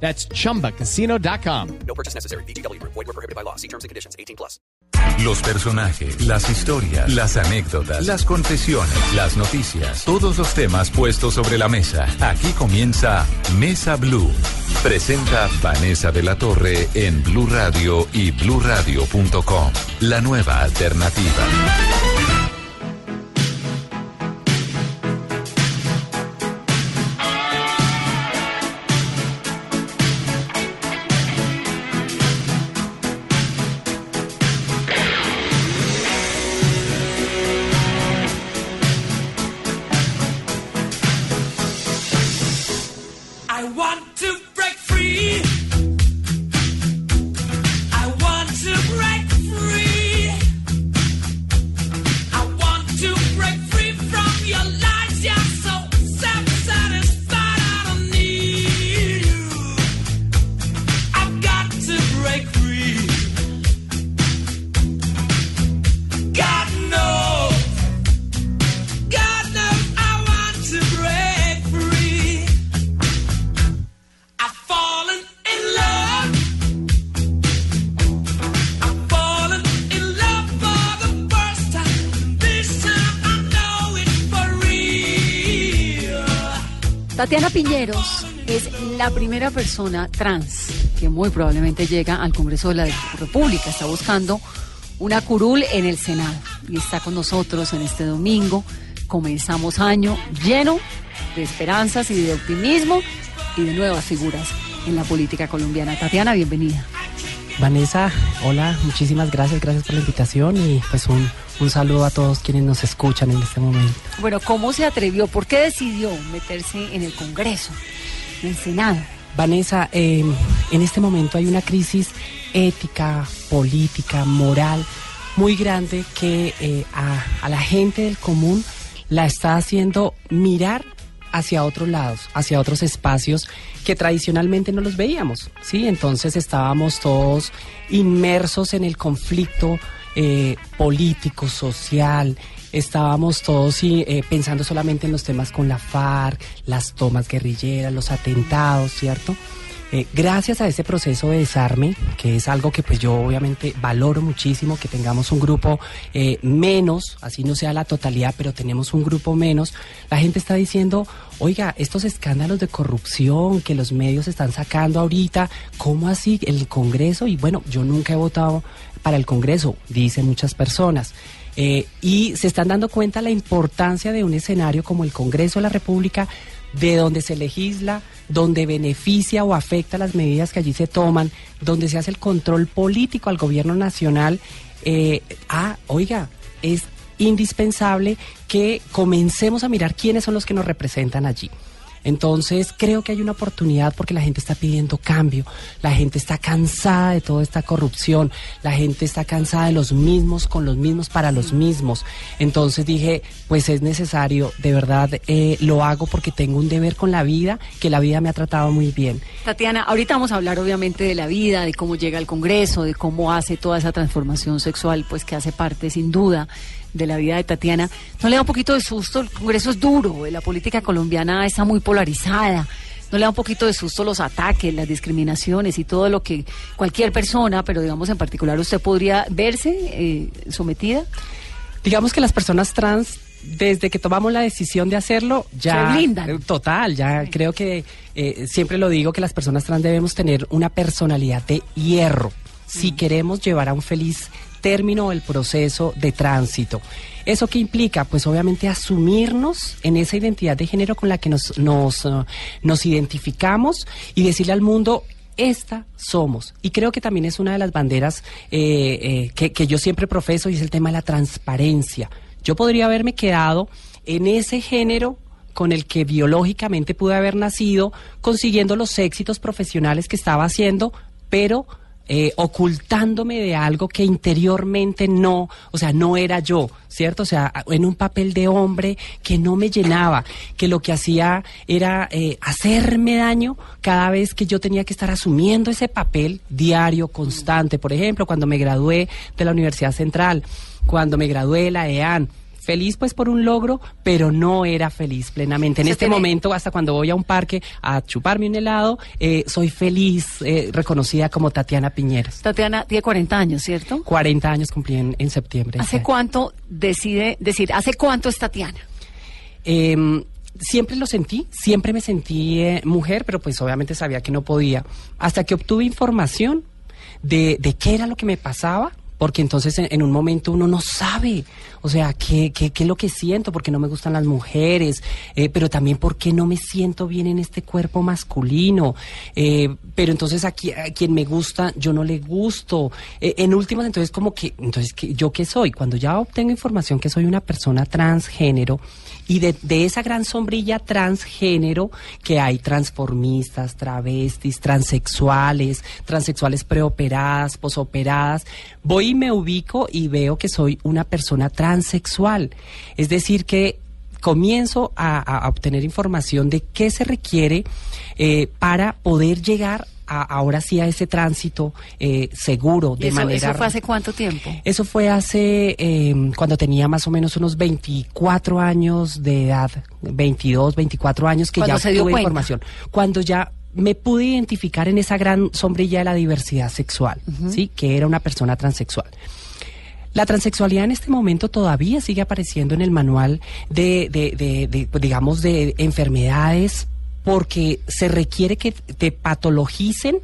That's chumbacasino.com. No purchase necessary. BGW. Void were prohibited by law. See terms and conditions. 18 plus. Los personajes, las historias, las anécdotas, las confesiones, las noticias, todos los temas puestos sobre la mesa. Aquí comienza Mesa Blue. Presenta Vanessa de la Torre en Blue Radio y bluradio.com. La nueva alternativa. Tatiana Piñeros es la primera persona trans que muy probablemente llega al Congreso de la República. Está buscando una curul en el Senado y está con nosotros en este domingo. Comenzamos año lleno de esperanzas y de optimismo y de nuevas figuras en la política colombiana. Tatiana, bienvenida. Vanessa, hola, muchísimas gracias, gracias por la invitación y pues un, un saludo a todos quienes nos escuchan en este momento. Bueno, ¿cómo se atrevió? ¿Por qué decidió meterse en el Congreso, en el Senado? Vanessa, eh, en este momento hay una crisis ética, política, moral muy grande que eh, a, a la gente del común la está haciendo mirar hacia otros lados, hacia otros espacios que tradicionalmente no los veíamos, ¿sí? Entonces estábamos todos inmersos en el conflicto eh, político, social, estábamos todos eh, pensando solamente en los temas con la FARC, las tomas guerrilleras, los atentados, ¿cierto? Eh, gracias a ese proceso de desarme, que es algo que pues yo obviamente valoro muchísimo, que tengamos un grupo menos, así no sea la totalidad, pero tenemos un grupo menos, la gente está diciendo, oiga, estos escándalos de corrupción que los medios están sacando ahorita, ¿cómo así el Congreso? Y bueno, yo nunca he votado para el Congreso, dicen muchas personas. Eh, y se están dando cuenta la importancia de un escenario como el Congreso de la República, de donde se legisla, donde beneficia o afecta las medidas que allí se toman, donde se hace el control político al gobierno nacional. Eh, ah, oiga, es indispensable que comencemos a mirar quiénes son los que nos representan allí. Entonces creo que hay una oportunidad porque la gente está pidiendo cambio, la gente está cansada de toda esta corrupción, la gente está cansada de los mismos con los mismos para los mismos. Entonces dije, pues es necesario, de verdad eh, lo hago porque tengo un deber con la vida, que la vida me ha tratado muy bien. Tatiana, ahorita vamos a hablar obviamente de la vida, de cómo llega al Congreso, de cómo hace toda esa transformación sexual, pues que hace parte sin duda de la vida de Tatiana. ¿No le da un poquito de susto? El Congreso es duro, la política colombiana está muy polarizada. ¿No le da un poquito de susto los ataques, las discriminaciones y todo lo que cualquier persona, pero digamos en particular usted podría verse eh, sometida? Digamos que las personas trans desde que tomamos la decisión de hacerlo, ya. Se blindan. eh, Total, ya creo que eh, siempre lo digo que las personas trans debemos tener una personalidad de hierro si queremos llevar a un feliz término el proceso de tránsito. ¿Eso qué implica? Pues obviamente asumirnos en esa identidad de género con la que nos, nos, eh, nos identificamos y decirle al mundo, esta somos. Y creo que también es una de las banderas eh, eh, que, que yo siempre profeso y es el tema de la transparencia. Yo podría haberme quedado en ese género con el que biológicamente pude haber nacido, consiguiendo los éxitos profesionales que estaba haciendo, pero eh, ocultándome de algo que interiormente no, o sea, no era yo, ¿cierto? O sea, en un papel de hombre que no me llenaba, que lo que hacía era eh, hacerme daño cada vez que yo tenía que estar asumiendo ese papel diario, constante. Por ejemplo, cuando me gradué de la Universidad Central, cuando me gradué de la EAN, feliz pues por un logro, pero no era feliz plenamente. En Se este tiene- momento, hasta cuando voy a un parque a chuparme un helado, eh, soy feliz, eh, reconocida como Tatiana Piñeros. Tatiana tiene 40 años, ¿cierto? 40 años cumplí en, en septiembre. ¿Hace Sí. cuánto decide decir, hace cuánto es Tatiana? Eh, siempre lo sentí, siempre me sentí eh, mujer, pero pues obviamente sabía que no podía. Hasta que obtuve información de, de qué era lo que me pasaba, porque entonces en, en un momento uno no sabe, o sea, qué, qué, qué es lo que siento, porque no me gustan las mujeres, eh, pero también porque no me siento bien en este cuerpo masculino. Eh, pero entonces aquí, a quien me gusta, yo no le gusto. Eh, en últimas, entonces como que, entonces, ¿qué- ¿yo qué soy? Cuando ya obtengo información que soy una persona transgénero, y de, de esa gran sombrilla transgénero que hay transformistas, travestis, transexuales, transexuales preoperadas, posoperadas, voy y me ubico y veo que soy una persona Es decir, que comienzo a, obtener información de qué se requiere eh, para poder llegar a, ahora sí a ese tránsito eh, seguro, ¿Y de eso, manera... eso fue hace cuánto tiempo? Eso fue hace eh, cuando tenía más o menos unos 24 años de edad, 22, 24 años que ya se dio tuve información. Cuando ya me pude identificar en esa gran sombrilla de la diversidad sexual, ¿sí? Que era una persona transexual. La transexualidad en este momento todavía sigue apareciendo en el manual de, de- de- de, pues, digamos, de enfermedades porque se requiere que te patologicen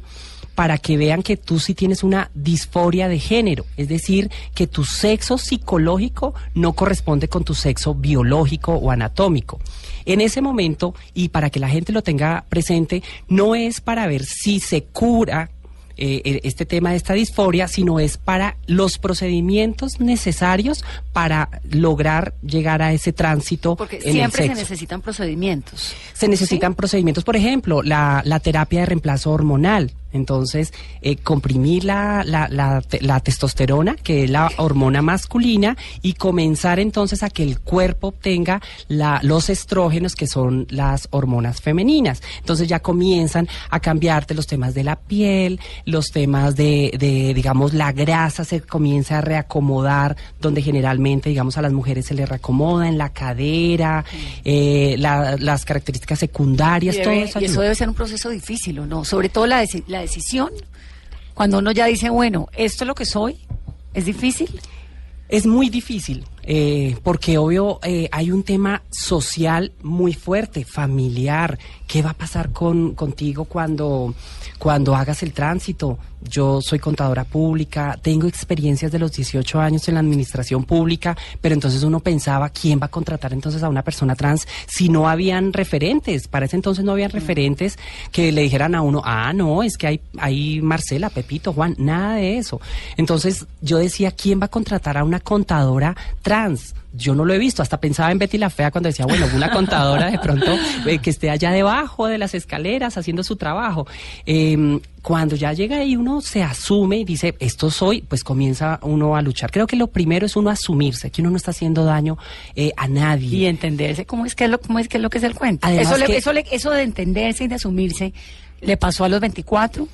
para que vean que tú sí tienes una disforia de género, es decir, que tu sexo psicológico no corresponde con tu sexo biológico o anatómico. En ese momento, y para que la gente lo tenga presente, no es para ver si se cura eh, eh, este tema de esta disforia, sino es para los procedimientos necesarios para lograr llegar a ese tránsito Porque en el siempre se sexo. necesitan procedimientos. Se necesitan procedimientos, por ejemplo, la, la terapia de reemplazo hormonal. Entonces, eh, comprimir la, la, la la testosterona, que es la hormona masculina, y comenzar entonces a que el cuerpo obtenga la, los estrógenos, que son las hormonas femeninas. Entonces ya comienzan a cambiarte los temas de la piel, los temas de, de, digamos, la grasa se comienza a reacomodar, donde generalmente, digamos, a las mujeres se les reacomoda en la cadera, eh, la- las características secundarias, todo eso y eso debe ser un proceso difícil, ¿o no? Sobre todo la decisión. Cuando uno ya dice, bueno, esto es lo que soy, es difícil. Es muy difícil, eh, porque obvio eh, hay un tema social muy fuerte, familiar. ¿Qué va a pasar con, contigo cuando, cuando hagas el tránsito? Yo soy contadora pública, tengo experiencias de los 18 años en la administración pública, pero entonces uno pensaba, ¿quién va a contratar entonces a una persona trans si no habían referentes? Para ese entonces no habían referentes que le dijeran a uno, ah, no, es que hay, hay Marcela, Pepito, Juan, nada de eso. Entonces yo decía, ¿quién va a contratar a una contadora trans? Yo no lo he visto, hasta pensaba en Betty la Fea cuando decía, bueno, una contadora de pronto eh, que esté allá debajo de las escaleras haciendo su trabajo. Eh, cuando ya llega ahí uno se asume y dice, esto soy, pues comienza uno a luchar. Creo que lo primero es uno asumirse, que uno no está haciendo daño eh, a nadie. Y entenderse cómo es que es lo, cómo es que es lo que es el cuento. Además eso, le- que- eso, le- eso de entenderse y de asumirse, ¿le pasó a los 24?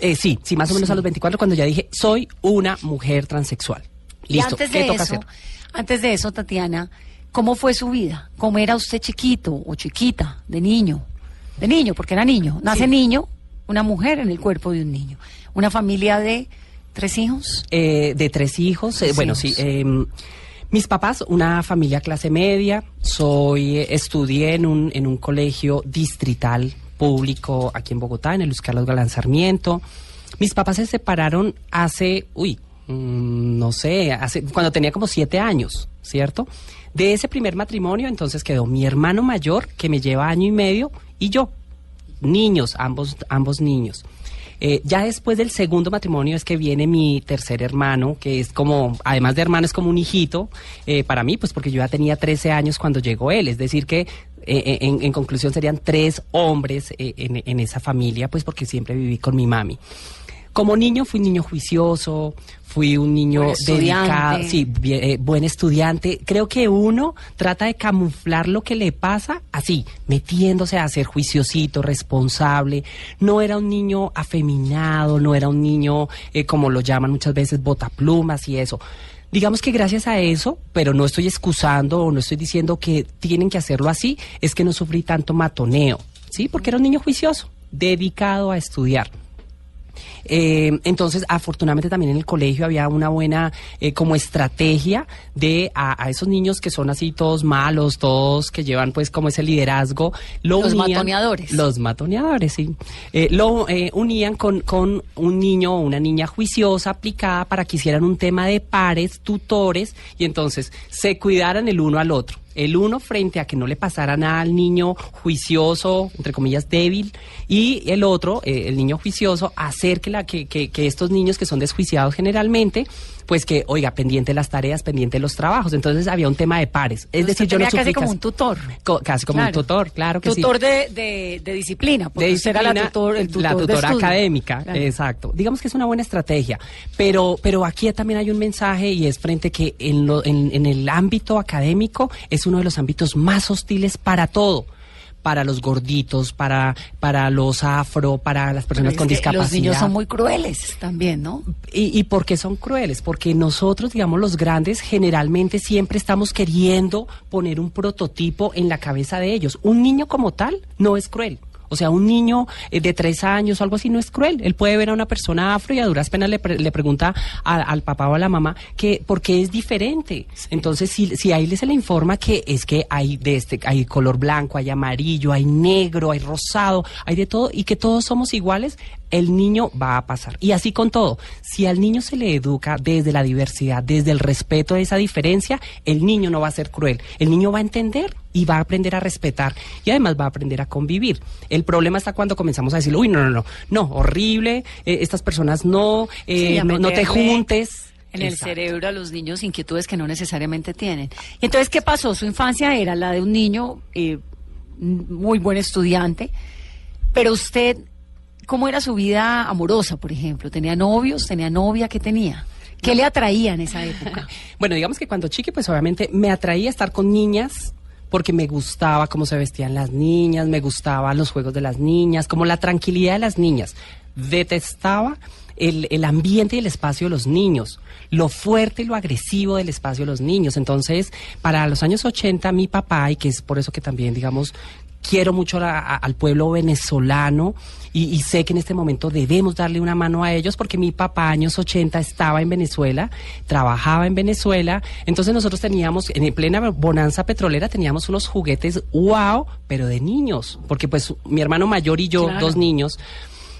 Eh, sí, sí, más o menos a los 24 cuando ya dije, soy una mujer transexual. Y Listo, antes ¿qué de toca eso, hacer? antes de eso, Tatiana, ¿cómo fue su vida? ¿Cómo era usted chiquito o chiquita, de niño? De niño, porque era niño. Nace Sí. niño, una mujer en el cuerpo de un niño. Una familia de tres hijos. Eh, de tres hijos. eh, bueno, hijos. sí. eh, mis papás, una familia clase media. Soy, estudié en un, en un colegio distrital público aquí en Bogotá, en el Luis Carlos Galán Sarmiento. Mis papás se separaron hace, uy, mm, no sé, hace, cuando tenía como siete años, ¿cierto? De ese primer matrimonio, entonces quedó mi hermano mayor, que me lleva año y medio, y yo, niños, ambos, ambos niños. Eh, ya después del segundo matrimonio es que viene mi tercer hermano, que es como, además de hermano, es como un hijito eh, para mí, pues porque yo ya tenía 13 años cuando llegó él. Es decir, que eh, en, en conclusión serían tres hombres eh, en, en esa familia, pues porque siempre viví con mi mami. Como niño fui un niño juicioso, fui un niño dedicado, sí, bien, eh, buen estudiante. Creo que uno trata de camuflar lo que le pasa así, metiéndose a ser juiciosito, responsable. No era un niño afeminado, no era un niño, eh, como lo llaman muchas veces, botaplumas y eso. Digamos que gracias a eso, pero no estoy excusando o no estoy diciendo que tienen que hacerlo así, es que no sufrí tanto matoneo, ¿sí? Porque era un niño juicioso, dedicado a estudiar. Eh, entonces, afortunadamente también en el colegio había una buena eh, como estrategia de a, a esos niños que son así todos malos, todos que llevan pues como ese liderazgo. Lo Los unían- matoneadores. Los matoneadores, sí. Eh, lo unían con, con un niño o una niña juiciosa, aplicada para que hicieran un tema de pares, tutores, y entonces se cuidaran el uno al otro. El uno frente a que no le pasara nada al niño juicioso, entre comillas, débil, y el otro, el niño juicioso, hacer que, que, que, que estos niños que son desjuiciados generalmente, pues que, oiga, pendiente las tareas, pendiente los trabajos. Entonces había un tema de pares. Es Usted decir, yo no casi como un tutor. co- casi como un tutor, claro que sí tutor de, de, de disciplina, porque de usted era la disciplina, tutor, el tutor la tutora académica, Claro. exacto. Digamos que es una buena estrategia, pero, pero aquí también hay un mensaje y es frente que en, lo- en, en el ámbito académico es uno de los ámbitos más hostiles para todo. Para los gorditos, para, para los afro, para las personas con discapacidad. Los niños son muy crueles también, ¿no? ¿Y, ¿Y por qué son crueles? Porque nosotros, digamos, los grandes, generalmente siempre estamos queriendo poner un prototipo en la cabeza de ellos. Un niño como tal no es cruel. O sea, un niño eh, de tres años o algo así no es cruel. Él puede ver a una persona afro y a duras penas le, pre- le pregunta a- al papá o a la mamá que por qué es diferente. Entonces, si, si ahí se le informa que es que hay de este, hay color blanco, hay amarillo, hay negro, hay rosado, hay de todo y que todos somos iguales, el niño va a pasar. Y así con todo. Si al niño se le educa desde la diversidad, desde el respeto de esa diferencia, el niño no va a ser cruel. El niño va a entender y va a aprender a respetar y además va a aprender a convivir. El problema está cuando comenzamos a decir, uy, no, no, no, no, horrible, eh, estas personas no, eh, Sí, no, no te juntes. En el cerebro a los niños inquietudes que no necesariamente tienen. Y entonces, ¿qué pasó? Su infancia era la de un niño eh, muy buen estudiante, pero usted, ¿cómo era su vida amorosa, por ejemplo? ¿Tenía novios? ¿Tenía novia? ¿Qué tenía? ¿Qué le atraía en esa época? Bueno, digamos que cuando chiqui, pues obviamente me atraía estar con niñas porque me gustaba cómo se vestían las niñas, me gustaban los juegos de las niñas, como la tranquilidad de las niñas. Detestaba el, el ambiente y el espacio de los niños, lo fuerte y lo agresivo del espacio de los niños. Entonces, para los años 80, mi papá, y que es por eso que también, digamos, quiero mucho a- a- al pueblo venezolano y, y sé que en este momento debemos darle una mano a ellos porque mi papá años 80 estaba en Venezuela, trabajaba en Venezuela, entonces nosotros teníamos en plena bonanza petrolera teníamos unos juguetes wow, pero de niños, porque pues mi hermano mayor y yo, Claro. dos niños,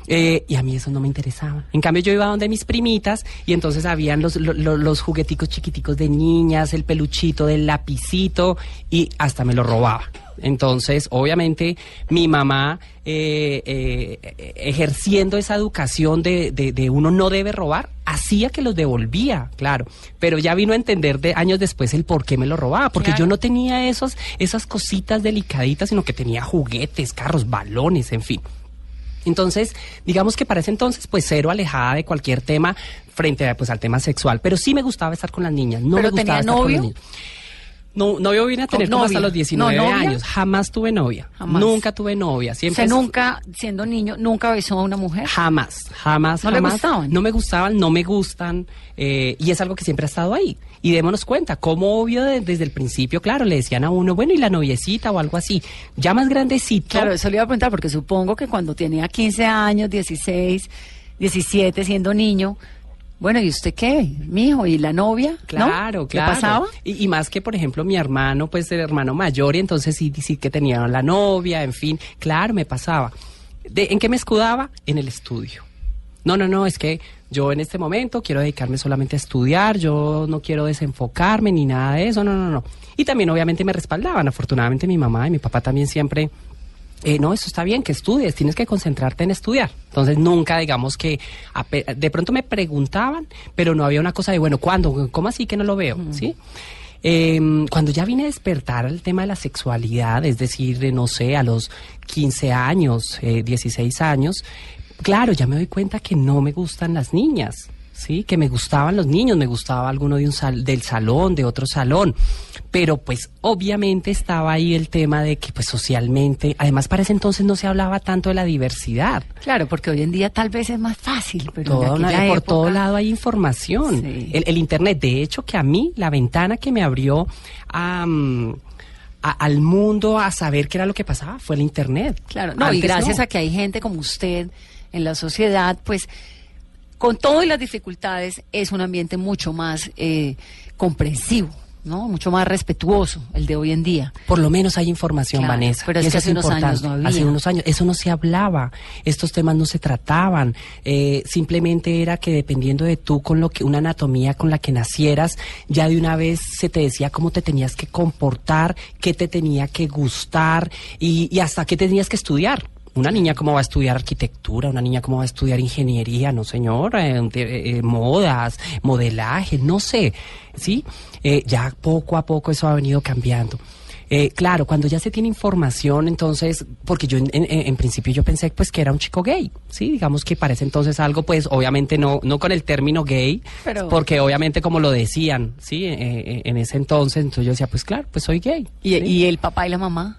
eh, y a mí eso no me interesaba. En cambio, yo iba donde mis primitas y entonces habían los, lo- lo- los jugueticos chiquiticos de niñas, el peluchito del lapicito y hasta me lo robaba. Entonces, obviamente, mi mamá, eh, eh, ejerciendo esa educación de, de- de uno no debe robar, hacía que los devolvía, claro. Pero ya vino a entender de años después el por qué me lo robaba, porque Claro. yo no tenía esos, esas cositas delicaditas, sino que tenía juguetes, carros, balones, en fin. Entonces, digamos que para ese entonces, pues cero alejada de cualquier tema frente a, pues, al tema sexual. Pero sí me gustaba estar con las niñas. No ¿Pero me gustaba tenía estar con. No, novio vine a tener como hasta los 19 ¿No, novia? años. Jamás tuve novia. Jamás. Nunca tuve novia. Siempre Usted nunca, siendo niño, nunca besó a una mujer. Jamás, jamás, ¿No le jamás. gustaban? No me gustaban, no me gustan. eh, y es algo que siempre ha estado ahí. Y démonos cuenta, como obvio de- desde el principio, claro, le decían a uno, bueno, y la noviecita o algo así. Ya más grandecito. Claro, eso le iba a preguntar, porque supongo que cuando tenía 15 años, 16, 17, siendo niño, bueno, ¿y usted qué? Mijo, ¿y la novia? ¿No? Claro, ¿Le claro. pasaba? Y, y más que, por ejemplo, mi hermano, pues el hermano mayor, y entonces sí, sí que tenía la novia, en fin, claro, me pasaba. De, ¿En qué me escudaba? En el estudio. No, no, no, es que yo en este momento quiero dedicarme solamente a estudiar, yo no quiero desenfocarme ni nada de eso, no, no, no. Y también obviamente me respaldaban, afortunadamente mi mamá y mi papá también siempre eh, no, eso está bien, que estudies, tienes que concentrarte en estudiar. Entonces nunca, digamos que, de pronto me preguntaban, pero no había una cosa de, bueno, ¿cuándo? ¿Cómo así que no lo veo? ¿Sí? Em, cuando ya vine a despertar el tema de la sexualidad, es decir, de, no sé, a los 15 años, eh, 16 años, claro, ya me doy cuenta que no me gustan las niñas. Sí, que me gustaban los niños, me gustaba alguno de un sal- del salón, de otro salón, pero pues obviamente estaba ahí el tema de que pues socialmente, además para ese entonces no se hablaba tanto de la diversidad. Claro, porque hoy en día tal vez es más fácil, pero en una- por época- todo lado hay información. Sí. El, el Internet, de hecho, que a mí la ventana que me abrió a, a- al mundo a saber qué era lo que pasaba fue el Internet. Claro, no, y gracias no. a que hay gente como usted en la sociedad, pues con todas las dificultades es un ambiente mucho más eh, comprensivo, ¿no? Mucho más respetuoso el de hoy en día. Por lo menos hay información, Claro, Vanessa. pero es que hace unos años no había. Hace unos años, eso no se hablaba, estos temas no se trataban. eh, simplemente era que dependiendo de tú con lo que una anatomía con la que nacieras, ya de una vez se te decía cómo te tenías que comportar, qué te tenía que gustar y, y hasta qué tenías que estudiar. Una niña cómo va a estudiar arquitectura, una niña cómo va a estudiar ingeniería, no señor, eh, eh, modas, modelaje, no sé, ¿sí? Eh, ya poco a poco eso ha venido cambiando. Eh, claro, cuando ya se tiene información, entonces, porque yo en, en- en principio yo pensé pues que era un chico gay, sí, digamos que parece entonces algo, pues obviamente no, no con el término gay, Pero- porque obviamente como lo decían, sí, Eh, eh, en ese entonces, entonces yo decía pues claro, pues soy gay. ¿Y, ¿sí? y el papá y la mamá?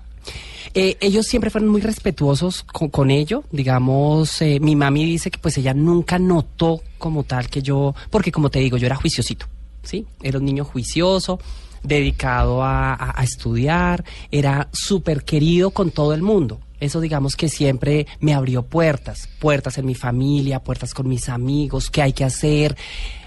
Eh, ellos siempre fueron muy respetuosos con, con ello. Digamos, eh, mi mami dice que pues ella nunca notó como tal que yo, porque como te digo, yo era juiciosito, ¿sí? Era un niño juicioso, dedicado a, estudiar, era súper querido con todo el mundo. Eso digamos que siempre me abrió puertas, puertas en mi familia, puertas con mis amigos, qué hay que hacer.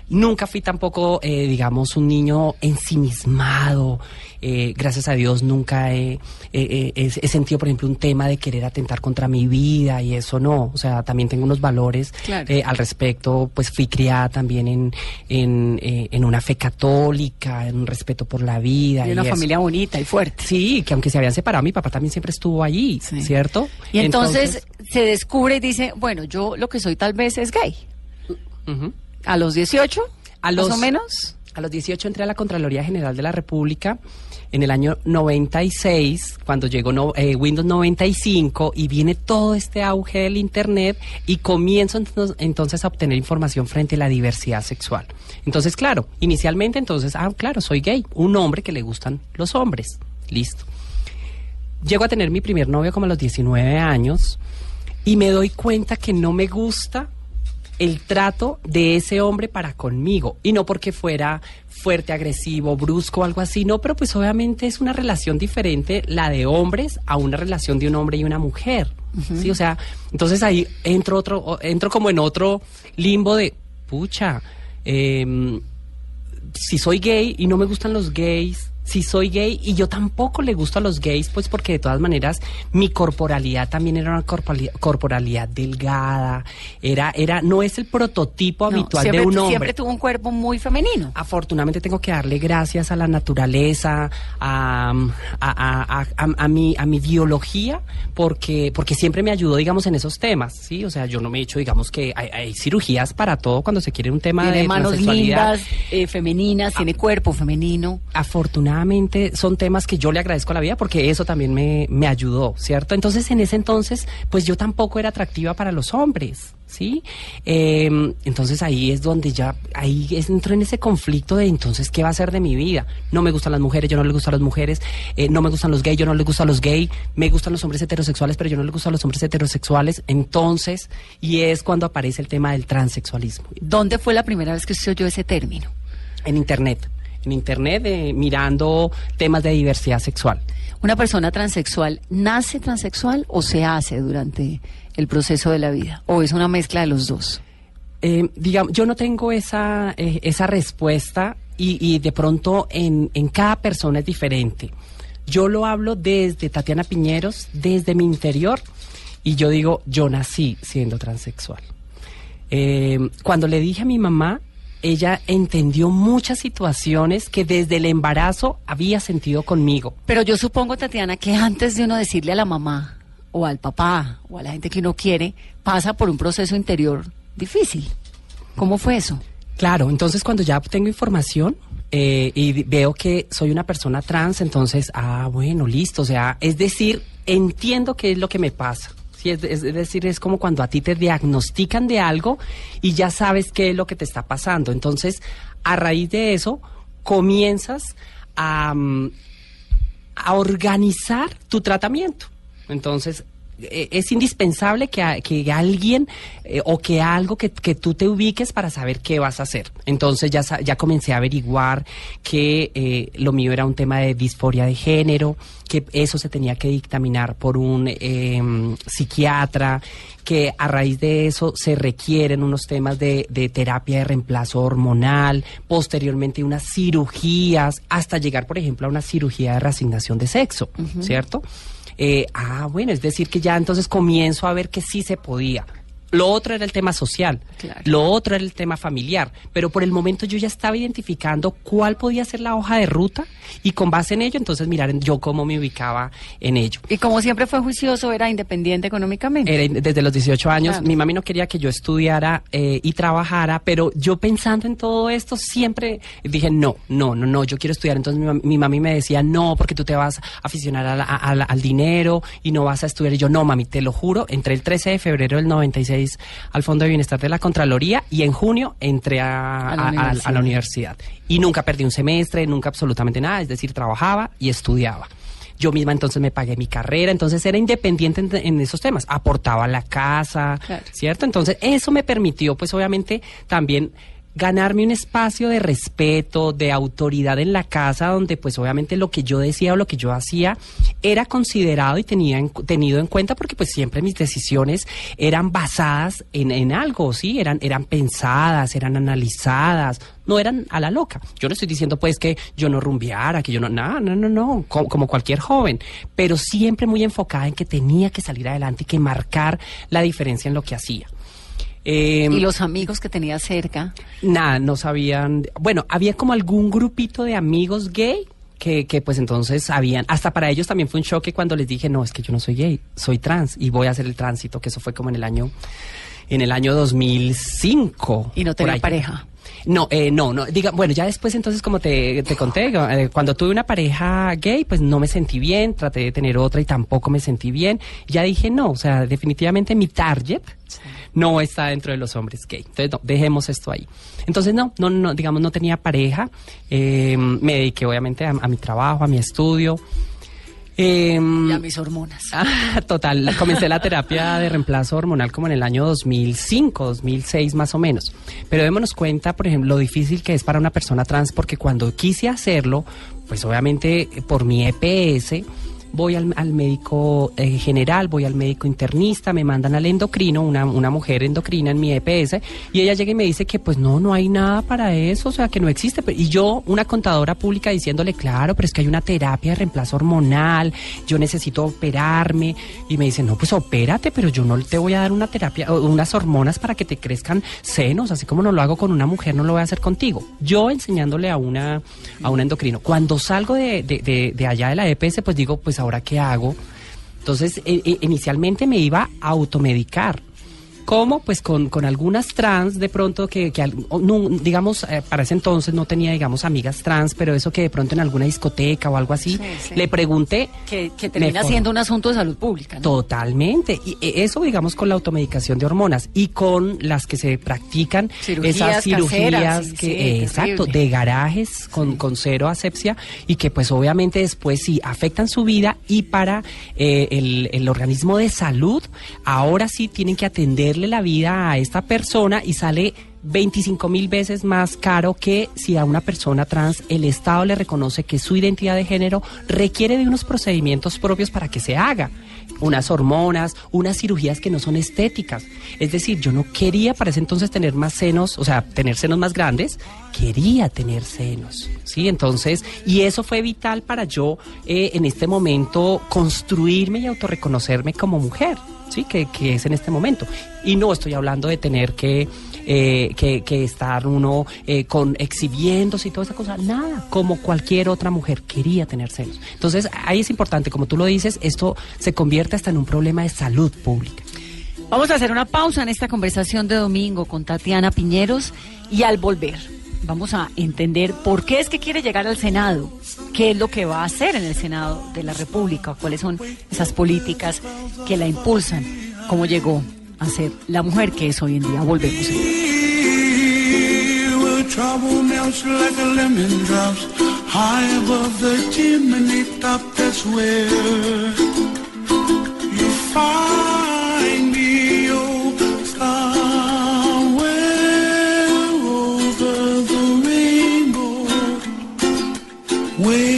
Nunca fui tampoco, eh, digamos, un niño ensimismado. Eh, gracias a Dios nunca he, he- he sentido, por ejemplo, un tema de querer atentar contra mi vida y eso no. O sea, también tengo unos valores Claro. eh, al respecto. Pues fui criada también en, en, eh, en una fe católica, en un respeto por la vida. De una eso. familia bonita y fuerte. Sí, que aunque se habían separado, mi papá también siempre estuvo allí, Sí. ¿cierto? Y entonces, se descubre y dice, bueno, yo lo que soy tal vez es gay. A los 18, A los- más o menos. A los 18 entré a la Contraloría General de la República en el año 96, cuando llegó no- eh, Windows 95 y viene todo este auge del Internet y comienzo entonces, a obtener información frente a la diversidad sexual. Entonces, claro, inicialmente entonces, ah, claro, soy gay, un hombre que le gustan los hombres, listo. Llego a tener mi primer novio como a los 19 años y me doy cuenta que no me gusta el trato de ese hombre para conmigo. Y no porque fuera fuerte, agresivo, brusco algo así, no, pero pues obviamente es una relación diferente la de hombres a una relación de un hombre y una mujer. Sí, o sea, entonces ahí entro otro, entro como en otro limbo de, pucha, em, si soy gay y no me gustan los gays, si soy gay y yo tampoco le gusto a los gays, pues porque de todas maneras mi corporalidad también era una corporalidad, corporalidad delgada, era, era, no es el prototipo No, habitual siempre, de un hombre. siempre tuvo un cuerpo muy femenino. Afortunadamente tengo que darle gracias a la naturaleza, a, a, a- a- a- mi, a mi biología, porque, porque siempre me ayudó, digamos, en esos temas, ¿sí? O sea, yo no me he hecho, digamos, que hay, hay cirugías para todo cuando se quiere un tema Tiene de manos lindas, eh, femeninas, tiene cuerpo femenino. afortunadamente son temas que yo le agradezco a la vida porque eso también me, me ayudó, ¿cierto? Entonces, en ese entonces, pues yo tampoco era atractiva para los hombres, ¿sí? Eh, entonces ahí es donde ya, ahí es- entro en ese conflicto de entonces, ¿qué va a ser de mi vida? No me gustan las mujeres, yo no les gustan las mujeres, eh, no me gustan los gays, yo no les gustan los gays, me gustan los hombres heterosexuales, pero yo no les gustan los hombres heterosexuales, entonces, y es cuando aparece el tema del transexualismo. ¿Dónde fue la primera vez que usted oyó ese término? En internet, en internet, eh, mirando temas de diversidad sexual. ¿Una persona transexual nace transexual o se hace durante el proceso de la vida? ¿O es una mezcla de los dos? Eh, digamos, yo no tengo esa, eh, esa respuesta y, y de pronto en, en cada persona es diferente. Yo lo hablo desde Tatiana Piñeros, desde mi interior, y yo digo, yo nací siendo transexual. Eh, cuando le dije a mi mamá, ella entendió muchas situaciones que desde el embarazo había sentido conmigo. Pero yo supongo, Tatiana, que antes de uno decirle a la mamá o al papá o a la gente que uno quiere, pasa por un proceso interior difícil. ¿Cómo fue eso? Claro, entonces cuando ya tengo información eh, y veo que soy una persona trans, entonces, ah, bueno, listo, o sea, es decir, entiendo qué es lo que me pasa. Sí, es, decir, es como cuando a ti te diagnostican de algo y ya sabes qué es lo que te está pasando. Entonces, a raíz de eso, comienzas a, mm, a organizar tu tratamiento. Entonces, eh, es indispensable que, a- que alguien eh, o que algo que, que tú te ubiques para saber qué vas a hacer. Entonces ya, ya comencé a averiguar que eh, lo mío era un tema de disforia de género, que eso se tenía que dictaminar por un eh, psiquiatra, que a raíz de eso se requieren unos temas de, de terapia de reemplazo hormonal, posteriormente unas cirugías, hasta llegar, por ejemplo, a una cirugía de reasignación de sexo, ¿cierto? Eh, ah, bueno, es decir que ya entonces comienzo a ver que sí se podía. Lo otro era el tema social, Claro. lo otro era el tema familiar, pero por el momento yo ya estaba identificando cuál podía ser la hoja de ruta y con base en ello, entonces mirar yo cómo me ubicaba en ello. Y como siempre fue juicioso, era independiente económicamente. Era in- desde los 18 años, Claro. mi mami no quería que yo estudiara eh, y trabajara, pero yo pensando en todo esto siempre dije, no, no, no, no, yo quiero estudiar. Entonces mi, mam- mi mami me decía, no, porque tú te vas a aficionar a la- a la- al dinero y no vas a estudiar. Y yo, no, mami, te lo juro, entré el 13 de febrero del 96 al Fondo de Bienestar de la Contraloría y en junio entré a, A la a- a- a universidad. la universidad. Y nunca perdí un semestre, nunca absolutamente nada, es decir, trabajaba y estudiaba. Yo misma entonces me pagué mi carrera, entonces era independiente en, en esos temas, aportaba a la casa, Claro. ¿cierto? Entonces eso me permitió pues obviamente también ganarme un espacio de respeto, de autoridad en la casa, donde pues obviamente lo que yo decía o lo que yo hacía era considerado y tenía en- tenido en cuenta porque pues siempre mis decisiones eran basadas en, en algo, ¿sí? Eran, eran pensadas, eran analizadas, no eran a la loca. Yo no estoy diciendo pues que yo no rumbeara, que yo no, no, no, no, no, co- como, cualquier joven, pero siempre muy enfocada en que tenía que salir adelante y que marcar la diferencia en lo que hacía. Eh, Y los amigos que tenía cerca. Nada, no sabían. Bueno, había como algún grupito de amigos gay que, que pues entonces habían, hasta para ellos también fue un choque cuando les dije, no, es que yo no soy gay, soy trans y voy a hacer el tránsito, que eso fue como en el año, en el año 2005. Y no tenía pareja. No, eh, no, no, diga, bueno, ya después entonces como te, te conté, eh, cuando tuve una pareja gay, pues no me sentí bien, traté de tener otra y tampoco me sentí bien. Ya dije, no, o sea, definitivamente mi target no está dentro de los hombres gay. Entonces, no, dejemos esto ahí. Entonces, no, no, no, digamos, no tenía pareja, eh, me dediqué obviamente a, a mi trabajo, a mi estudio. Em, Y a mis hormonas. Ah, total. Comencé la terapia de reemplazo hormonal como en el año 2005, 2006 más o menos. Pero démonos cuenta, por ejemplo, lo difícil que es para una persona trans porque cuando quise hacerlo, pues obviamente eh, por mi EPS, voy al, al médico eh, general, voy al médico internista, me mandan al endocrino, una, una mujer endocrina en mi EPS, y ella llega y me dice que pues no, no hay nada para eso, o sea, que no existe. Y yo, una contadora pública diciéndole, claro, pero es que hay una terapia de reemplazo hormonal, yo necesito operarme, y me dice, no, pues opérate, pero yo no te voy a dar una terapia, unas hormonas para que te crezcan senos, así como no lo hago con una mujer, no lo voy a hacer contigo. Yo enseñándole a una, a un endocrino. Cuando salgo de, de, de- de allá de la EPS, pues digo, pues ahora qué hago. Entonces, eh, eh, inicialmente me iba a automedicar. ¿Cómo? Pues con, con algunas trans de pronto que, que no, digamos, eh, para ese entonces no tenía, digamos, amigas trans, pero eso que de pronto en alguna discoteca o algo así, Sí, sí. le pregunté. Que, termina siendo un asunto de salud pública. ¿no? Totalmente. Y eh, eso, digamos, con la automedicación de hormonas y con las que se practican Cirugías esas cirugías caseras, que, sí, eh, exacto, de garajes con, con cero asepsia y que pues obviamente después sí afectan su vida y para eh, el, el organismo de salud, ahora sí tienen que la vida a esta persona y sale 25 mil veces más caro que si a una persona trans el Estado le reconoce que su identidad de género requiere de unos procedimientos propios para que se haga. Unas hormonas, unas cirugías que no son estéticas. Es decir, yo no quería para ese entonces tener más senos, o sea, tener senos más grandes, quería tener senos. ¿Sí? Entonces, y eso fue vital para yo eh, en este momento construirme y autorreconocerme como mujer. ¿sí? Que, que es en este momento. Y no estoy hablando de tener que, eh, que, estar uno eh, con exhibiéndose y toda esa cosa, nada, como cualquier otra mujer quería tener senos. Entonces, ahí es importante, como tú lo dices, esto se convierte hasta en un problema de salud pública. Vamos a hacer una pausa en esta conversación de domingo con Tatiana Piñeros y al volver vamos a entender por qué es que quiere llegar al Senado, qué es lo que va a hacer en el Senado de la República, cuáles son esas políticas que la impulsan cómo llegó a la mujer que es hoy en día. Volvemos. Where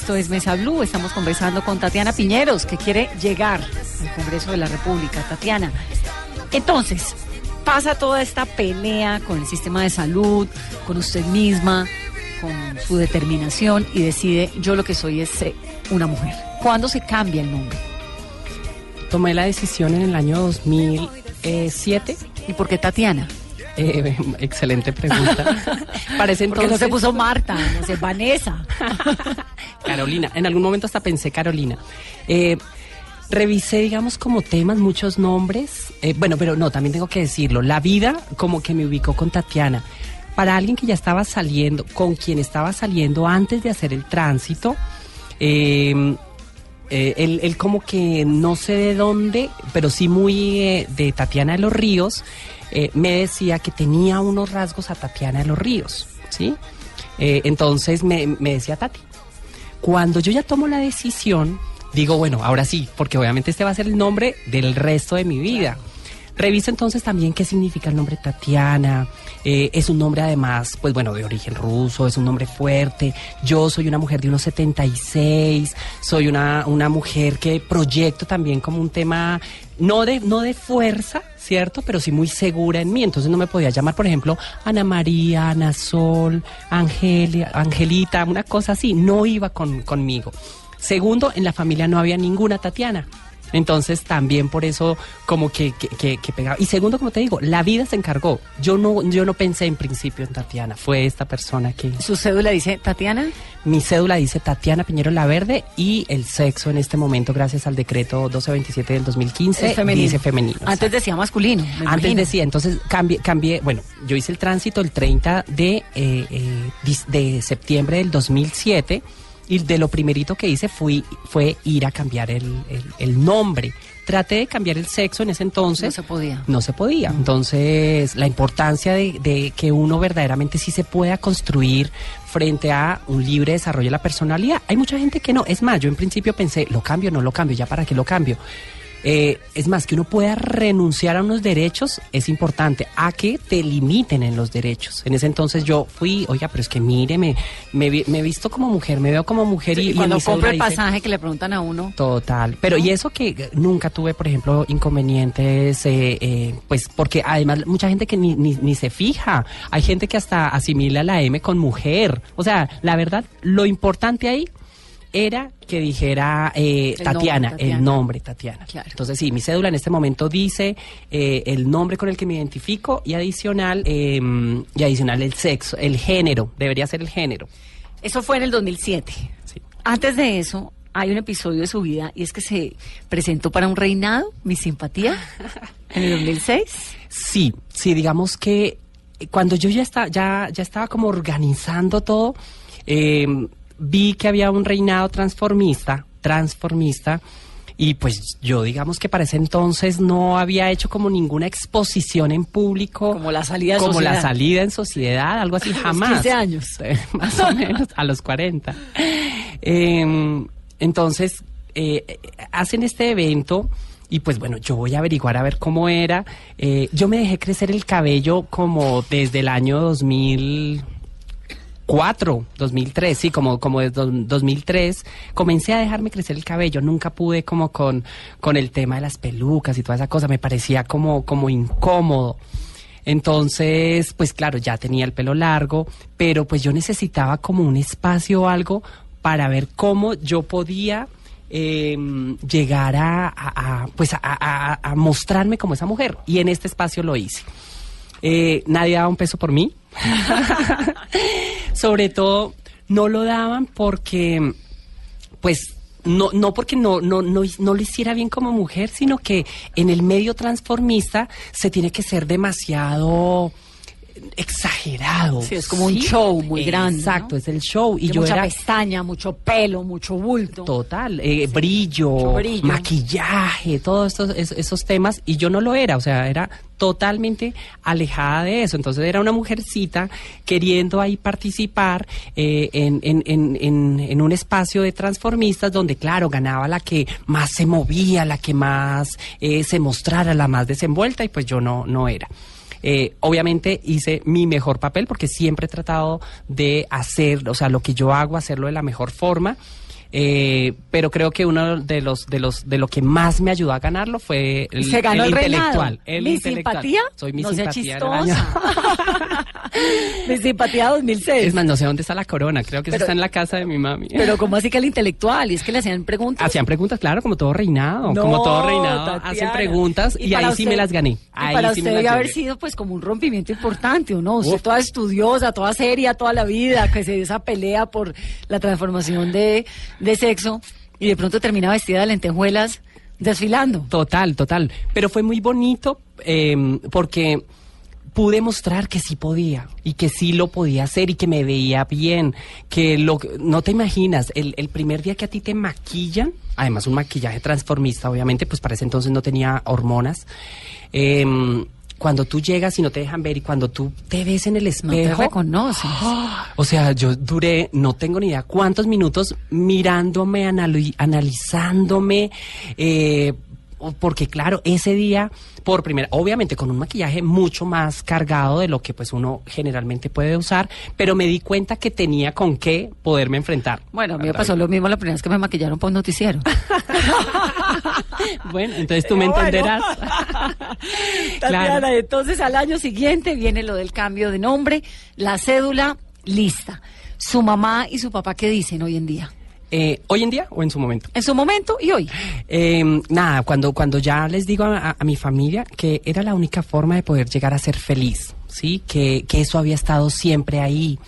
esto es Mesa Blue. Estamos conversando con Tatiana Piñeros, que quiere llegar al Congreso de la República. Tatiana, entonces, pasa toda esta pelea con el sistema de salud, con usted misma, con su determinación y decide, yo lo que soy es eh, una mujer. ¿Cuándo se cambia el nombre? Tomé la decisión en el año 2007. ¿Y por qué Tatiana? Eh, excelente pregunta. Parece Porque entonces no se puso Marta, no sé, Vanessa. Carolina. En algún momento hasta pensé Carolina. Eh, revisé, digamos, como temas, muchos nombres. Eh, bueno, pero no, también tengo que decirlo. La vida como que me ubicó con Tatiana. Para alguien que ya estaba saliendo, con quien estaba saliendo antes de hacer el tránsito, eh, eh, él, él como que no sé de dónde, pero sí muy eh, de Tatiana de los Ríos, me decía que tenía unos rasgos a Tatiana de los Ríos, ¿sí? Entonces me, me decía Tati. Cuando yo ya tomo la decisión, digo, bueno, ahora sí, porque obviamente este va a ser el nombre del resto de mi vida. Revisa entonces también qué significa el nombre Tatiana. Eh, es un nombre además, pues bueno, de origen ruso, es un nombre fuerte. Yo soy una mujer de unos 76, soy una, una mujer que proyecto también como un tema, no de, no de fuerza, ¿cierto? Pero sí muy segura en mí. Entonces no me podía llamar, por ejemplo, Ana María, Ana Sol, Angelia, Angelita, una cosa así. No iba con, conmigo. Segundo, en la familia no había ninguna Tatiana. Entonces también por eso como que, que, que- que pegaba. Y segundo, como te digo, la vida se encargó. Yo no, yo no pensé en principio en Tatiana. Fue esta persona que... Su cédula dice, Tatiana, Mi cédula dice Tatiana Piñero La Verde y el sexo en este momento, gracias al decreto 1227 del 2015, es femenino. dice femenino. Antes decía masculino. me Antes imagino. decía, entonces cambié, cambié, bueno, yo hice el tránsito el 30 de, eh, eh, de septiembre del 2007 y de lo primerito que hice fui, fue ir a cambiar el, el- el nombre. Traté de cambiar el sexo en ese entonces. No se podía. No se podía. Entonces, la importancia de, de que uno verdaderamente sí se pueda construir frente a un libre desarrollo de la personalidad. Hay mucha gente que no. Es más, yo en principio pensé, lo cambio, no lo cambio, ya para qué lo cambio. Eh, es más, que uno pueda renunciar a unos derechos es importante, a que te limiten en los derechos. En ese entonces yo fui, oiga, pero es que mire, me, me, visto como mujer, me veo como mujer y, cuando compra el dice- pasaje que le preguntan a uno, Total, pero y eso que nunca tuve, por ejemplo, inconvenientes, eh, eh, pues porque además mucha gente que ni, ni, ni se fija, hay gente que hasta asimila la M con mujer, o sea, la verdad, lo importante ahí era que dijera eh, El Tatiana, nombre, Tatiana. el nombre Tatiana. Claro. Entonces sí, mi cédula en este momento dice eh, el nombre con el que me identifico y adicional, eh, y adicional el sexo, el género, debería ser el género. eso fue en el 2007. Sí. Antes de eso, hay un episodio de su vida y es que se presentó para un reinado, mi simpatía, en el 2006. Sí, sí, digamos que cuando yo ya, está, ya, ya estaba como organizando todo, eh, vi que había un reinado transformista, transformista, y pues yo digamos que para ese entonces no había hecho como ninguna exposición en público. Como la salida en Como la sociedad. salida en sociedad, algo así jamás. 15 años. Más o menos, a los 40. Em, entonces, eh, hacen este evento y pues bueno, yo voy a averiguar a ver cómo era. Eh, yo me dejé crecer el cabello como desde el año 2004, 2003, sí, como, como desde do- 2003. Comencé a dejarme crecer el cabello. Nunca pude como con, con el tema de las pelucas y toda esa cosa. Me parecía como, como incómodo. Entonces, pues claro, ya tenía el pelo largo, pero pues yo necesitaba como un espacio o algo para ver cómo yo podía eh, llegar a, a- pues a, a- a mostrarme como esa mujer. Y en este espacio lo hice. Eh, nadie daba un peso por mí. Sobre todo, no lo daban porque, pues, no, no porque no, no, no, no lo hiciera bien como mujer, sino que en el medio transformista se tiene que ser demasiado exagerado. Sí, es como un show muy grande, Exacto, ¿no? es el show. Y Que yo mucha era pestaña, mucho pelo, mucho bulto. total, eh, brillo, maquillaje, todos estos, es- esos temas, y yo no lo era, o sea, era totalmente alejada de eso. Entonces era una mujercita queriendo ahí participar eh, en, en- en- en- en un espacio de transformistas donde, claro, ganaba la que más se movía, la que más eh, se mostrara, la más desenvuelta, y pues yo no, no era. Eh, obviamente hice mi mejor papel porque siempre he tratado de hacer, o sea, lo que yo hago, hacerlo de la mejor forma. Eh, pero creo que uno de los de los de lo que más me ayudó a ganarlo fue el, se ganó el, intelectual. El ¿Mi intelectual. simpatía? Soy mi no sea simpatía del año. chistosa. mi simpatía 2006. Es más, no sé dónde está la corona, creo que Pero- está en la casa de mi mami. Pero ¿cómo así que el intelectual? Y es que le hacían preguntas. Hacían preguntas, claro, como todo reinado, No, como todo reinado, hacen preguntas y, ahí sí me las gané. Y para sí usted debe haber sido pues como un rompimiento importante, ¿o no? Usted Uf. toda estudiosa, toda seria, toda la vida, que se dio esa pelea por la transformación de, de sexo y de pronto termina vestida de lentejuelas desfilando. Total, total. Pero fue muy bonito eh, porque pude mostrar que sí podía y que sí lo podía hacer y que me veía bien. Que lo no te imaginas, el, el primer día que a ti te maquillan, además un maquillaje transformista, obviamente, pues para ese entonces no tenía hormonas. em, cuando tú llegas y no te dejan ver y cuando tú te ves en el No espejo. te reconoces. O sea, yo duré, no tengo ni idea cuántos minutos mirándome, anali- analizándome, eh, porque claro, ese día, por primera, obviamente con un maquillaje mucho más cargado de lo que pues uno generalmente puede usar, pero me di cuenta que tenía con qué poderme enfrentar. Bueno, a mí me pasó lo mismo la primera vez que me maquillaron un noticiero. Bueno, entonces tú me bueno. entenderás. Tatiana, Claro. entonces al año siguiente viene lo del cambio de nombre, la cédula lista. Su mamá y su papá, ¿qué dicen hoy en día? Eh, ¿Hoy en día o en su momento? En su momento y hoy. Eh, nada, cuando, cuando ya les digo a, a mi familia que era la única forma de poder llegar a ser feliz, ¿sí? Que, que eso había estado siempre ahí,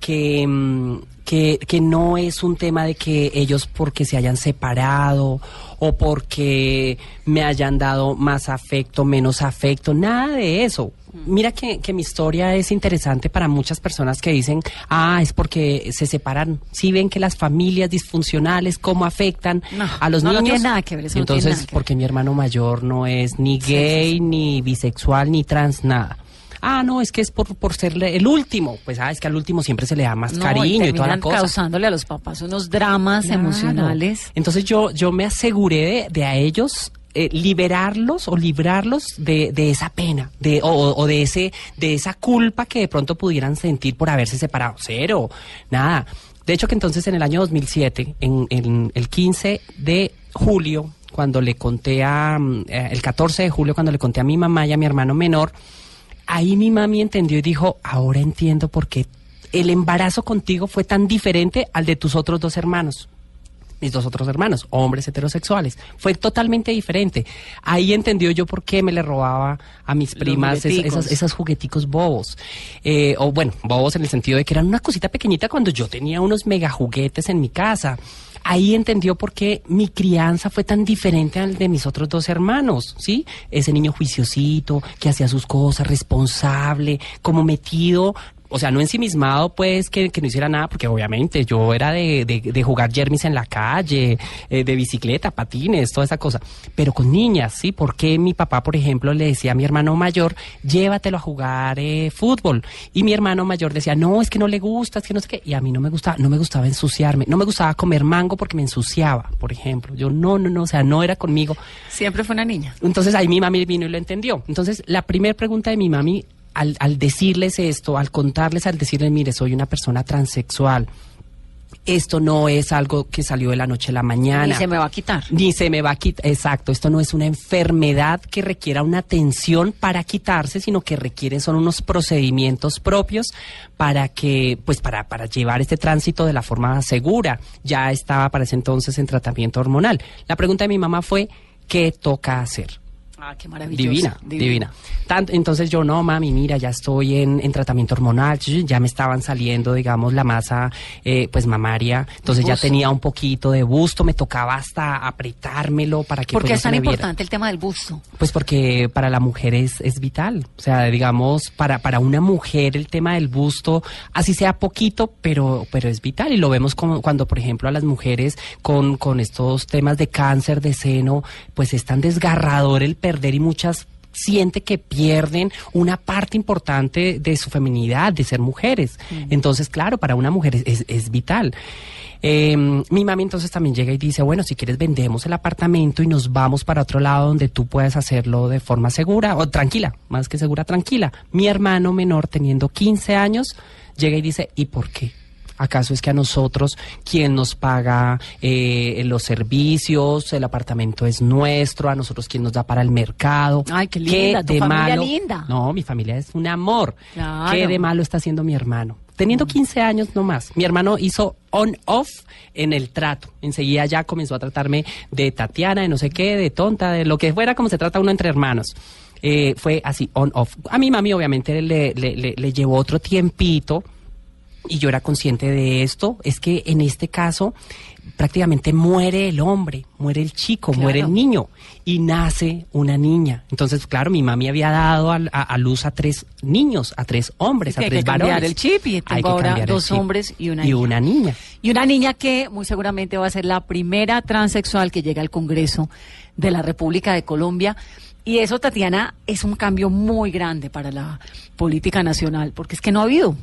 que, mm, que, que no es un tema de que ellos porque se hayan separado o porque me hayan dado más afecto, menos afecto, nada de eso. Mira que, que mi historia es interesante para muchas personas que dicen, ah, es porque se separan. Si ven que las familias disfuncionales, cómo afectan No, a los no, no niños. tiene nada que ver, eso no tiene Entonces, nada que ver. porque mi hermano mayor no es ni gay, ni bisexual, ni trans, nada. Ah, no, es que es por, por ser el último. Pues, ah, es que al último siempre se le da más No, cariño y toda la cosa. causándole a los papás unos dramas Claro. emocionales. Entonces yo, yo me aseguré de, de a ellos eh, liberarlos o librarlos de, de esa pena de, o, o de, ese, de esa culpa que de pronto pudieran sentir por haberse separado. Cero, nada. De hecho que entonces en el año 2007, en, en el 15 de julio, cuando le conté a, mm, eh, el 14 de julio, cuando le conté a mi mamá y a mi hermano menor, ahí mi mami entendió y dijo, ahora entiendo por qué el embarazo contigo fue tan diferente al de tus otros dos hermanos. Mis dos otros hermanos, hombres heterosexuales. Fue totalmente diferente. Ahí entendió yo por qué me le robaba a mis primas es- jugueticos. esas, esas jugueticos bobos. Eh, o bueno, bobos en el sentido de que eran una cosita pequeñita cuando yo tenía unos mega juguetes en mi casa. Ahí entendió por qué mi crianza fue tan diferente al de mis otros dos hermanos, ¿sí? Ese niño juiciosito, que hacía sus cosas, responsable, como metido o sea, no ensimismado, pues, que, que no hiciera nada, porque obviamente yo era de, de, de jugar jermis en la calle, eh, de bicicleta, patines, toda esa cosa. Pero con niñas, ¿sí? Porque mi papá, por ejemplo, le decía a mi hermano mayor, llévatelo a jugar eh, fútbol. Y mi hermano mayor decía, no, es que no le gusta, es que no sé qué. Y a mí no me gustaba, no me gustaba ensuciarme, no me gustaba comer mango porque me ensuciaba, por ejemplo. Yo no, no, no, o sea, no era conmigo. Siempre fue una niña. Entonces ahí mi mami vino y lo entendió. Entonces la primera pregunta de mi mami, al, al decirles esto, al contarles, al decirles, mire, soy una persona transexual, esto no es algo que salió de la noche a la mañana. Ni se me va a quitar. Ni se me va a quitar, exacto, esto no es una enfermedad que requiera una atención para quitarse, sino que requiere son unos procedimientos propios para que, pues para, para llevar este tránsito de la forma segura. Ya estaba para ese entonces en tratamiento hormonal. La pregunta de mi mamá fue, ¿qué toca hacer? Ah, qué maravilloso. Divina, divina. Tanto, entonces yo, no, mami, mira, ya estoy en, en tratamiento hormonal, ya me estaban saliendo, digamos, la masa, eh, pues, mamaria, entonces ya tenía un poquito de busto, me tocaba hasta apretármelo para que ¿Por pues, qué no es tan viera. importante el tema del busto? Pues porque para la mujer es, es vital. O sea, digamos, para, para una mujer el tema del busto, así sea poquito, pero, pero es vital. Y lo vemos como cuando, por ejemplo, a las mujeres con, con estos temas de cáncer de seno, pues es tan desgarrador el perder y muchas siente que pierden una parte importante de su feminidad, de ser mujeres. Entonces, claro, para una mujer es, es- es vital. Eh, mi mami entonces también llega y dice, bueno, si quieres vendemos el apartamento y nos vamos para otro lado donde tú puedas hacerlo de forma segura o tranquila, más que segura, tranquila. Mi hermano menor, teniendo 15 años, llega y dice, ¿y por qué? ¿Acaso es que a nosotros quien nos paga eh, los servicios, el apartamento es nuestro, a nosotros quien nos da para el mercado? Ay, qué linda, tu de familia malo? linda. No, mi familia es un amor. Claro. ¿Qué de malo está haciendo mi hermano? Teniendo 15 años no más. Mi hermano hizo on-off en el trato. Enseguida ya comenzó a tratarme de Tatiana, de no sé qué, de tonta, de lo que fuera como se trata uno entre hermanos. Eh, fue así, on-off. A mi mami obviamente le, le- le- le llevó otro tiempito y yo era consciente de esto, es que en este caso prácticamente muere el hombre, muere el chico, Claro. muere el niño y nace una niña. Entonces, claro, mi mami había dado a, a luz a tres niños, a tres hombres, Sí, que a hay tres que cambiar varones. el chip y Hay tengo que ahora cambiar dos hombres y una y niña. una niña. Y una niña que muy seguramente va a ser la primera transexual que llega al Congreso de la República de Colombia. Y eso, Tatiana, es un cambio muy grande para la política nacional, porque es que no ha habido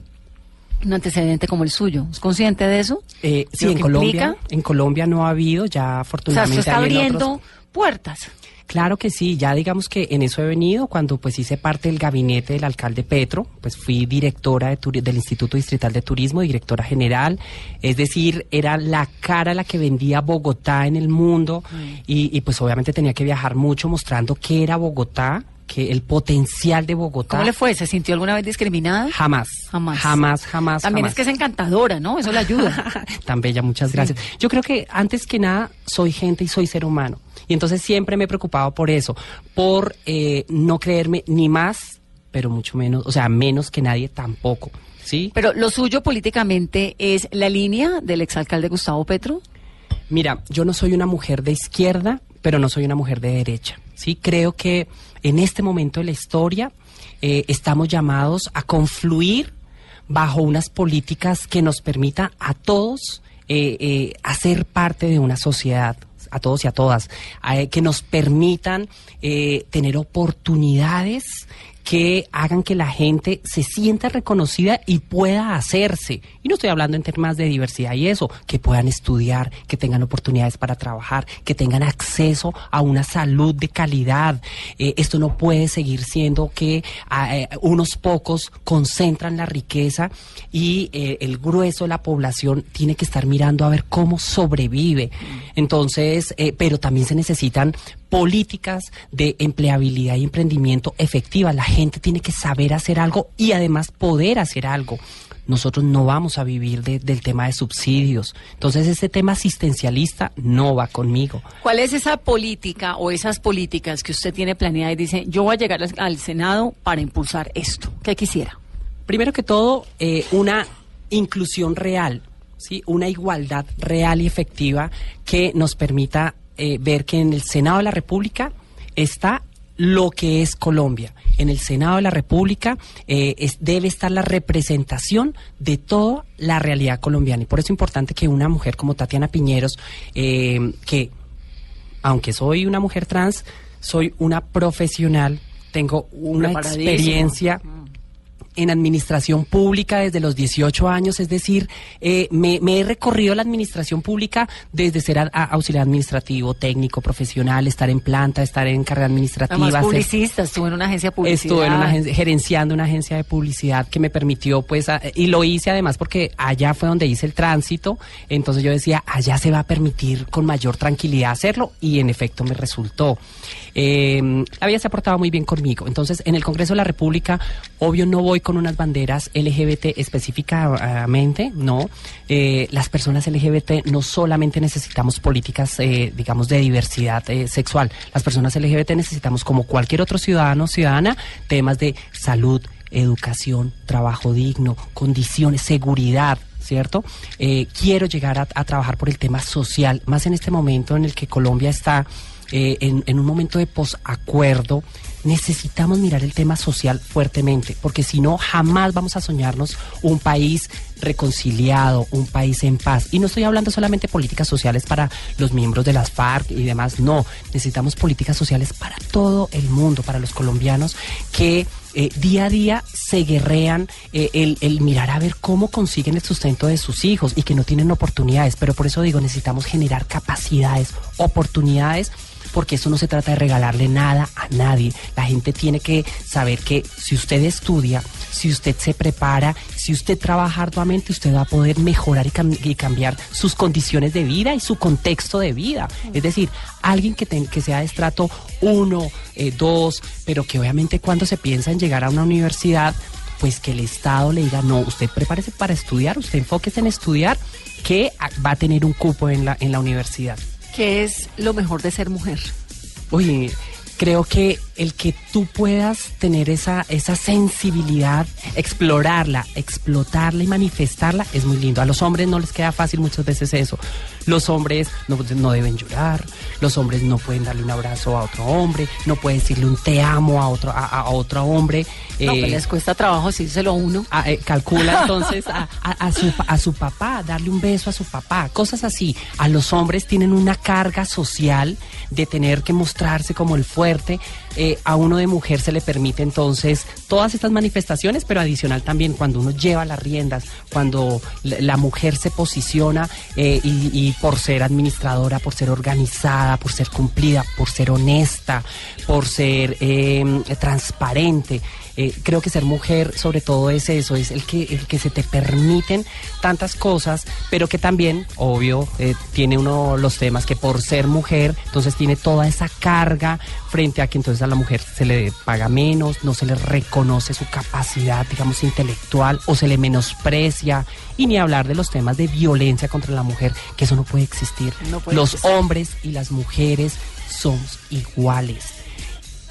un antecedente como el suyo. ¿Es consciente de eso? Eh, sí, ¿Lo en Colombia, implica? en Colombia no ha habido, ya O sea, afortunadamente esto está abriendo otros- puertas. Claro que sí, ya digamos que en eso he venido cuando pues hice parte del gabinete del alcalde Petro, pues fui directora de del Instituto Distrital de Turismo, directora general, es decir, era la cara la que vendía Bogotá en el mundo y, y, pues obviamente tenía que viajar mucho mostrando qué era Bogotá, que el potencial de Bogotá. ¿Cómo le fue? ¿Se sintió alguna vez discriminada? Jamás, Jamás. jamás, jamás. También jamás. es que es encantadora, ¿no? Eso le ayuda. Tan bella, muchas gracias. Yo creo que antes que nada soy gente y soy ser humano. Y entonces siempre me he preocupado por eso, por eh, no creerme ni más, pero mucho menos, o sea, menos que nadie tampoco. ¿Sí? Pero lo suyo políticamente es la línea del exalcalde Gustavo Petro. Mira, yo no soy una mujer de izquierda, pero no soy una mujer de derecha. Sí, creo que en este momento de la historia eh, estamos llamados a confluir bajo unas políticas que nos permitan a todos eh, eh, hacer parte de una sociedad, a todos y a todas, eh, que nos permitan eh, tener oportunidades que hagan que la gente se sienta reconocida y pueda hacerse. Y no estoy hablando en temas de diversidad y eso, que puedan estudiar, que tengan oportunidades para trabajar, que tengan acceso a una salud de calidad. Eh, esto no puede seguir siendo que ah, eh, unos pocos concentran la riqueza y eh, el grueso de la población tiene que estar mirando a ver cómo sobrevive. Entonces, pero también se necesitan políticas de empleabilidad y emprendimiento efectivas. La gente tiene que saber hacer algo y además poder hacer algo. Nosotros no vamos a vivir de- del tema de subsidios. Entonces, ese tema asistencialista no va conmigo. ¿Cuál es esa política o esas políticas que usted tiene planeada y dice, yo voy a llegar al- al Senado para impulsar esto? ¿Qué quisiera? Primero que todo, eh, una inclusión real, ¿sí? una igualdad real y efectiva que nos permita eh, ver que en el Senado de la República está lo que es Colombia. En el Senado de la República eh, es- debe estar la representación de toda la realidad colombiana. Y por eso es importante que una mujer como Tatiana Piñeros, eh, que aunque soy una mujer trans, soy una profesional, tengo una experiencia en administración pública desde los 18 años, es decir, eh, me, me he recorrido la administración pública desde ser a- a- auxiliar administrativo, técnico, profesional, estar en planta, estar en carrera administrativa. Además, publicista, estuvo en una agencia de publicidad. Estuve en una agencia, gerenciando una agencia de publicidad que me permitió, pues, a- y lo hice además porque allá fue donde hice el tránsito. Entonces yo decía, allá se va a permitir con mayor tranquilidad hacerlo y en efecto me resultó. Eh, vida se ha portado muy bien conmigo. Entonces, en el Congreso de la República, obvio, no voy con unas banderas LGBT específicamente, no. Eh, las personas LGBT no solamente necesitamos políticas, eh, digamos, de diversidad eh, sexual. Las personas LGBT necesitamos, como cualquier otro ciudadano o ciudadana, temas de salud, educación, trabajo digno, condiciones, seguridad. ¿Cierto? Eh, quiero llegar a, trabajar por el tema social, más en este momento en el que Colombia está eh, en un momento de posacuerdo, necesitamos mirar el tema social fuertemente, porque si no, jamás vamos a soñarnos un país reconciliado, un país en paz. Y no estoy hablando solamente de políticas sociales para los miembros de las FARC y demás, no, necesitamos políticas sociales para todo el mundo, para los colombianos que eh, día a día se guerrean eh, el, el mirar a ver cómo consiguen el sustento de sus hijos y que no tienen oportunidades. Pero por eso digo, necesitamos generar capacidades, oportunidades porque eso no se trata de regalarle nada a nadie. La gente tiene que saber que si usted estudia, si usted se prepara, si usted trabaja arduamente, usted va a poder mejorar y, cam- y cambiar sus condiciones de vida y su contexto de vida. Es decir, alguien que, ten- que sea de estrato 1, 2, pero que obviamente cuando se piensa en llegar a una universidad, pues que el Estado le diga, no, usted prepárese para estudiar, usted enfóquese en estudiar, que va a tener un cupo en la, en la universidad. ¿Qué es lo mejor de ser mujer? Oye, creo que el que tú puedas tener esa, esa sensibilidad, explorarla, explotarla y manifestarla es muy lindo. A los hombres no les queda fácil muchas veces eso. Los hombres no, no deben llorar, los hombres no pueden darle un abrazo a otro hombre, no pueden decirle un te amo a otro, a, otro hombre. No, eh, pues les cuesta trabajo decírselo a uno. a- eh, calcula entonces a su, a su papá, darle un beso a su papá, cosas así. A los hombres tienen una carga social de tener que mostrarse como el fuerte. Eh, a uno de mujer se le permite entonces todas estas manifestaciones, pero adicional también cuando uno lleva las riendas, cuando la, mujer se posiciona eh, y, y por ser administradora, por ser organizada, por ser cumplida, por ser honesta, por ser eh, transparente. Eh, creo que ser mujer sobre todo es eso, es el que, el que se te permiten tantas cosas, pero que también, obvio, eh, tiene uno los temas que por ser mujer, entonces tiene toda esa carga frente a que entonces a la mujer se le paga menos, no se le reconoce su capacidad, digamos, intelectual o se le menosprecia, y ni hablar de los temas de violencia contra la mujer, que eso no puede existir. No puede los existir. hombres y las mujeres somos iguales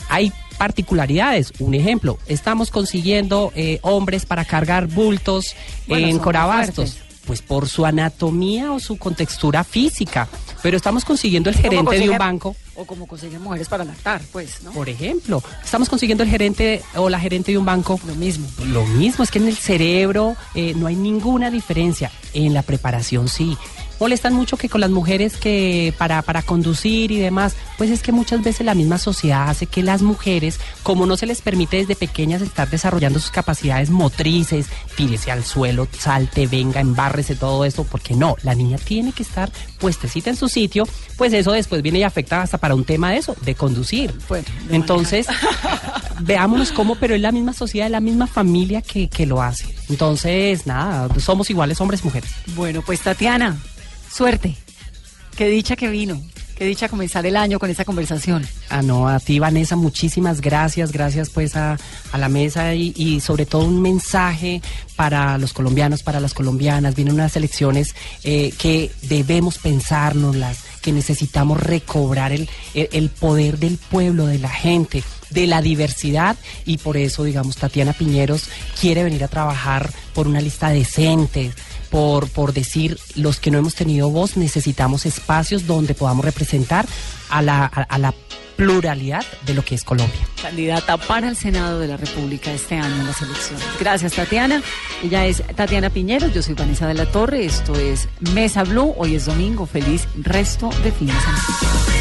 hay particularidades. Un ejemplo, estamos consiguiendo eh, hombres para cargar bultos Bueno, en Corabastos. fuertes. Pues por su anatomía o su contextura física. Pero estamos consiguiendo el ¿Cómo gerente de un banco, O como consiguen mujeres para lactar, pues, ¿no? por ejemplo. Estamos consiguiendo el gerente o la gerente de un banco. Lo mismo. Lo mismo, es que en el cerebro eh, no hay ninguna diferencia. En la preparación sí. Molestan mucho que con las mujeres que para, para conducir y demás, pues es que muchas veces la misma sociedad hace que las mujeres, como no se les permite desde pequeñas estar desarrollando sus capacidades motrices, tírese al suelo, salte, venga, embárrese, todo esto, porque no, la niña tiene que estar puestecita en su sitio, pues eso después viene y afecta hasta para un tema de eso, de conducir. Bueno, de Entonces, veámonos cómo, pero es la misma sociedad, es la misma familia que, que lo hace. Entonces, nada, somos iguales hombres y mujeres. Bueno, pues Tatiana, suerte. Qué dicha que vino. Qué dicha comenzar el año con esa conversación. Ah, no, a ti, Vanessa, muchísimas gracias. Gracias, pues, a, a la mesa y, sobre todo un mensaje para los colombianos, para las colombianas. Vienen unas elecciones eh, que debemos pensárnoslas, que necesitamos recobrar el, el, el poder del pueblo, de la gente, de la diversidad. Y por eso, digamos, Tatiana Piñeros quiere venir a trabajar por una lista decente, por, por decir, los que no hemos tenido voz, necesitamos espacios donde podamos representar a la, a, la pluralidad de lo que es Colombia. Candidata para el Senado de la República este año en las elecciones. Gracias, Tatiana. Ella es Tatiana Piñero, yo soy Vanessa de la Torre. Esto es Mesa Blue. Hoy es domingo. Feliz resto de fin de semana.